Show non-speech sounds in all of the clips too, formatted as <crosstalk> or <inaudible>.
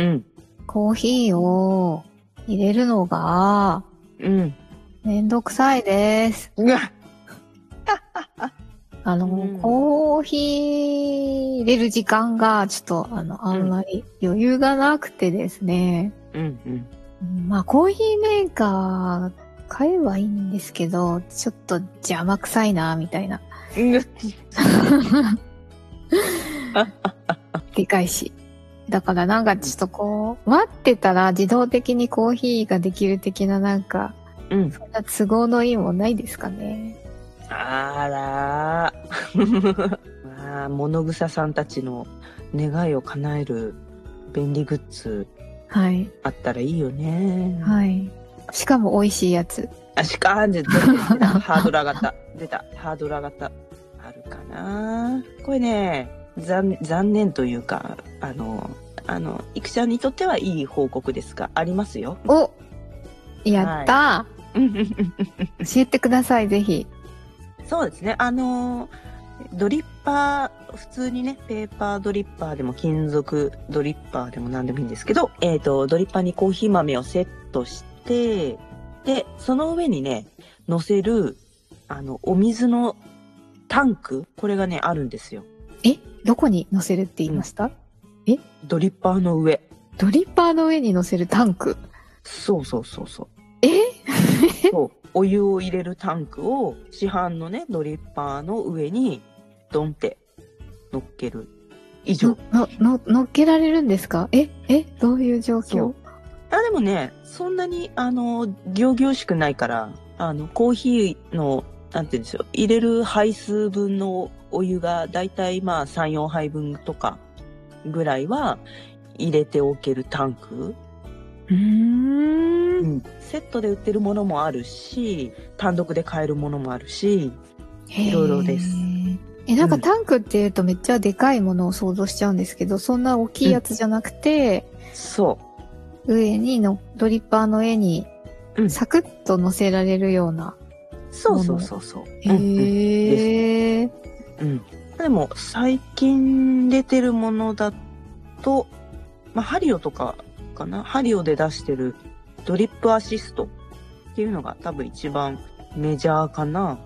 うん。コーヒーを入れるのがうん。めんどくさいです。うわ。<laughs> あの、うん。コーヒー入れる時間がちょっとあのあんまり余裕がなくてですね、うんうん。うんまあコーヒーメーカー買えばいいんですけど、ちょっと邪魔くさいな、みたいな。でかいし。だからなんかちょっとこう、待ってたら自動的にコーヒーができる的ななんか、うんそんな都合のいいもんないですかね。あらー <laughs> まあ物草さんたちの願いを叶える便利グッズはい。あったらいいよねはい。しかも美味しいやつ。あしかんで出た出たハードル上がった出たハードル上がったあるかなこれね残残念というかあのあのいくちゃんにとってはいい報告ですがありますよおやったうんー、教えてください、ぜひ。そうですね。あのードリッパー、普通にね、ペーパードリッパーでも金属ドリッパーでも何でもいいんですけど、えっ、と、ドリッパーにコーヒー豆をセットして、で、その上にね、乗せる、あの、お水のタンク、これがね、あるんですよ。え？どこに乗せるって言いました、ドリッパーの上。ドリッパーの上に乗せるタンク？そうそうそうそう。え？<laughs> そう。お湯を入れるタンクを市販のね、ドリッパーの上にドンって乗っける。以上の。、の、の、乗っけられるんですか？え？え？どういう状況？あ、でもね、そんなに、あの、行々しくないから、あの、コーヒーの、なんて言うんですよ、入れる杯数分のお湯が、だいたいまあ3、4杯分とかぐらいは入れておけるタンク。うーん。セットで売ってるものもあるし、単独で買えるものもあるし、いろいろです。え、なんかうんタンクって言うとめっちゃでかいものを想像しちゃうんですけど、そんな大きいやつじゃなくて、そう。上にの、ドリッパーの上にう、んサクッと乗せられるような。そうそうそうそう。へうんうんえ。うん。でも、最近出てるものだと、まあ、ハリオとかかな？ハリオで出してるドリップアシストっていうのが多分一番メジャーかな。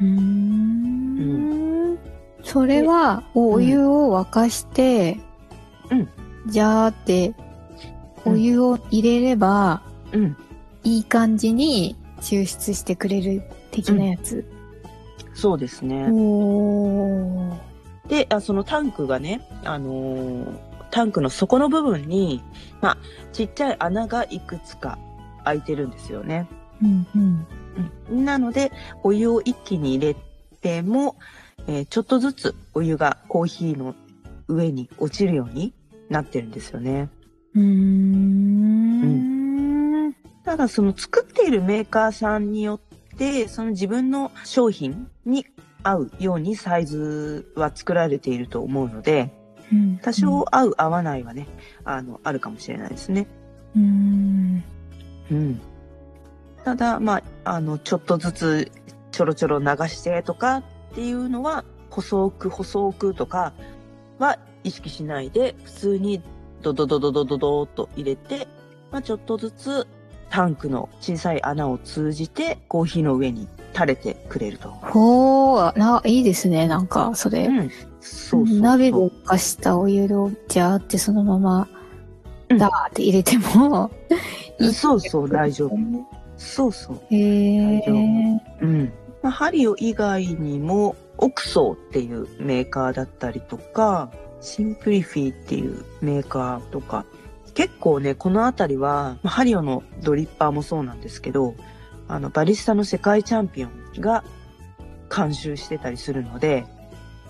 うーん。それは、お湯を沸かして、うんじゃーって、お湯を入れれば、うん。いい感じに抽出してくれる的なやつ。そうですね。で、あそのタンクがね、あのータンクの底の部分に、まあ、ちっちゃい穴がいくつか開いてるんですよね。うんうん。うんなので、お湯を一気に入れても、えーちょっとずつお湯がコーヒーの上に落ちるようになってるんですよね。うーん。ただその作っているメーカーさんによって、その自分の商品に合うようにサイズは作られていると思うので、うん多少合う合わないはね、あの、あるかもしれないですね。うーん。うん。ただ、まあ、あの、ちょっとずつちょろちょろ流してとかっていうのは、細く細くとかは意識しないで、普通にドドドドドドドーっと入れて、まあ、ちょっとずつタンクの小さい穴を通じてコーヒーの上に垂れてくれると。ほー、な、いいですね、なんか、それ。うん。そうそう。鍋で沸かしたお湯をジャーってそのまま、うんダーって入れても、い <laughs> いそうそう、大丈夫。そうそう。へえ。うん。まあ、ハリオ以外にも、オクソーっていうメーカーだったりとか、シンプリフィーっていうメーカーとか、結構ね、このあたりは、まあハリオのドリッパーもそうなんですけど、あの、バリスタの世界チャンピオンが監修してたりするので、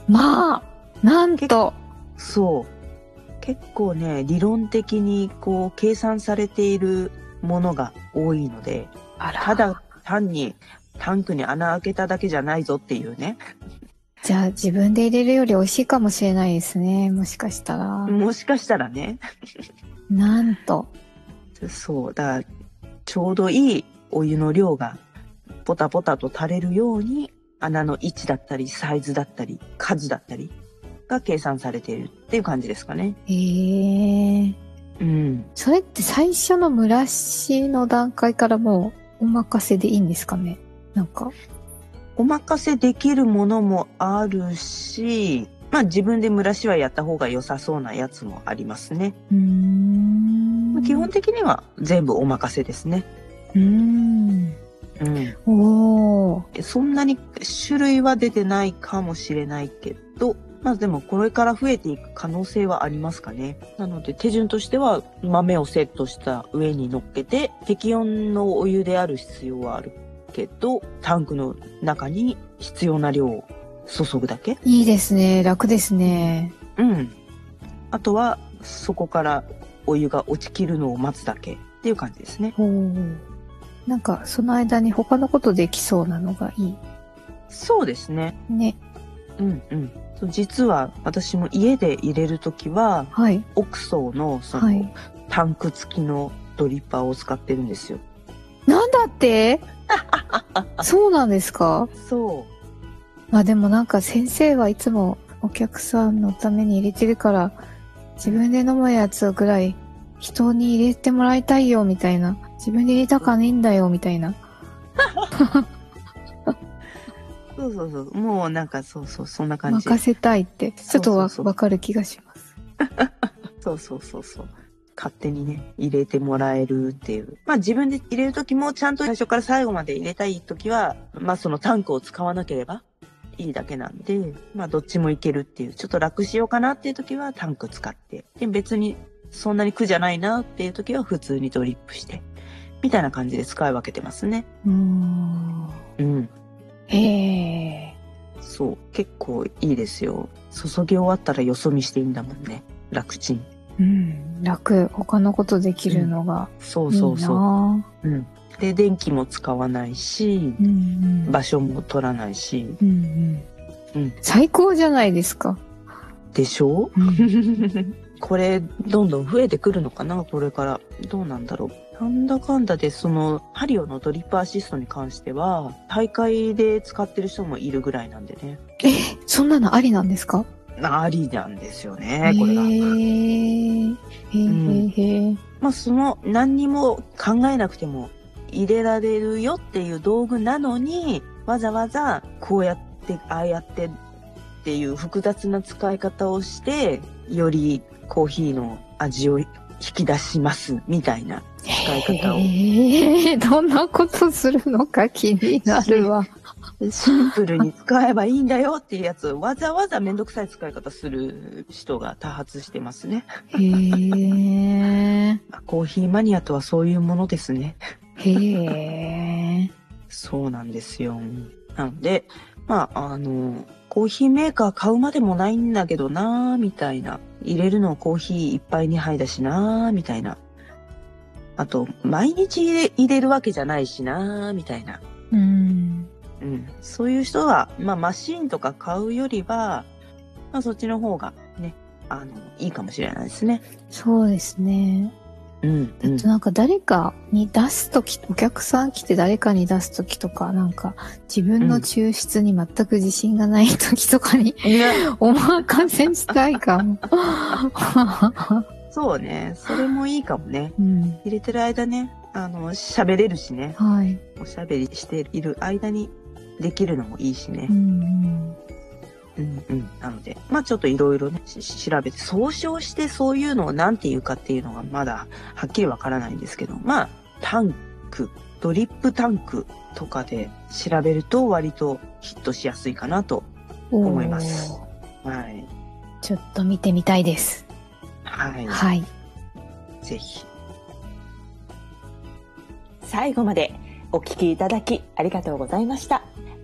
まあ、なんと。そう。結構ね、理論的にこう、計算されているものが多いので、ただ単にタンクに穴開けただけじゃないぞっていうね。じゃあ自分で入れるより美味しいかもしれないですね。もしかしたら。もしかしたらね。なんと。そう。だから、ちょうどいいお湯の量がポタポタと垂れるように穴の位置だったり、サイズだったり、数だったりが計算されているっていう感じですかね。へえ。うん。それって最初の蒸らしの段階からもうお任せでいいんですかね？なんか。お任せできるものもあるし、まあ自分で蒸らしはやった方が良さそうなやつもありますね。うーん。基本的には全部お任せですね。うーん。うん。おー。そんなに種類は出てないかもしれないけど、まあでもこれから増えていく可能性はありますかね。なので手順としては豆をセットした上に乗っけて適温のお湯である必要はあるけど、タンクの中に必要な量を注ぐだけ？いいですね。楽ですね。うん。あとはそこからお湯が落ちきるのを待つだけっていう感じですね。おー。なんか、その間に他のことできそうなのがいそうですね。い。ね。うんうん。そう実は私も家で入れるときは、はい。オクソーのその、はい。タンク付きのドリッパーを使ってるんですよ。なんだって？そうなんですか？そまあでもなんか先生はいつもお客さんのために入れてるから、自分で飲むやつぐらい人に入れてもらいたいよみたいな。自分で入れたかねえんだよみたいな。う。そうそうそう。もうなんかそうそう、そんな感じ。任せたいって。ちょっとわかる気がします。<laughs> そうそうそうそう。勝手にね、入れてもらえるっていう。まあ自分で入れるときもちゃんと最初から最後まで入れたいときは、まあそのタンクを使わなければいいだけなんで、まあどっちもいけるっていう、ちょっと楽しようかなっていうときはタンク使って、で別にそんなに苦じゃないなっていうときは普通にドリップして、みたいな感じで使い分けてますね。うーん。うん。へえ。そう。結構いいですよ。注ぎ終わったらよそ見していいんだもんね。楽ちん。うん。楽。他のことできるのがそういいなそうそう。うん。で、電気も使わないし、うんうん。場所も取らないし、うんうん。うん最高じゃないですか。でしょ？うん <laughs> これ、どんどん増えてくるのかな？これから。どうなんだろう？なんだかんだで、その、ハリオのドリップアシストに関しては、大会で使ってる人もいるぐらいなんでね。え、そんなのありなんですか？ありなんですよね、これが。へーへーへーまあ、その、何にも考えなくても入れられるよっていう道具なのに、わざわざこうやって、ああやってっていう複雑な使い方をして、よりコーヒーの味を引き出します、みたいな使い方を。へーどんなことするのか気になるわ。シンプルに使えばいいんだよっていうやつをわざわざめんどくさい使い方する人が多発してますね。へー <laughs> コーヒーマニアとはそういうものですね。へーそうなんですよ。なので、まあ、あの、コーヒーメーカー買うまでもないんだけどなーみたいな。入れるのコーヒーいっぱい2杯だしなーみたいな。あと、毎日入れ入れるわけじゃないしなーみたいな。うん。うん。そういう人は、まあ、マシーンとか買うよりは、まあ、そっちの方がね、あの、いいかもしれないですね。そうですね。うん、うんあと。なんか誰かに出すとき、お客さん来て誰かに出すときとか、なんか自分の抽出に全く自信がないときとかに、お任せしたいかも。<laughs> そうね。それもいいかもね。うん。入れてる間ね、あの、喋れるしね。はい。おしゃべりしている間にできるのもいいしねう。んうんうん。なので、まあちょっといろいろね、し調べて、総称してそういうのを何て言うかっていうのがまだはっきりわからないんですけど、まあ、タンク、ドリップタンクとかで調べると割とヒットしやすいかなと思いますはい。ちょっと見てみたいです。はい。はい。ぜひ。最後までお聞きいただきありがとうございました。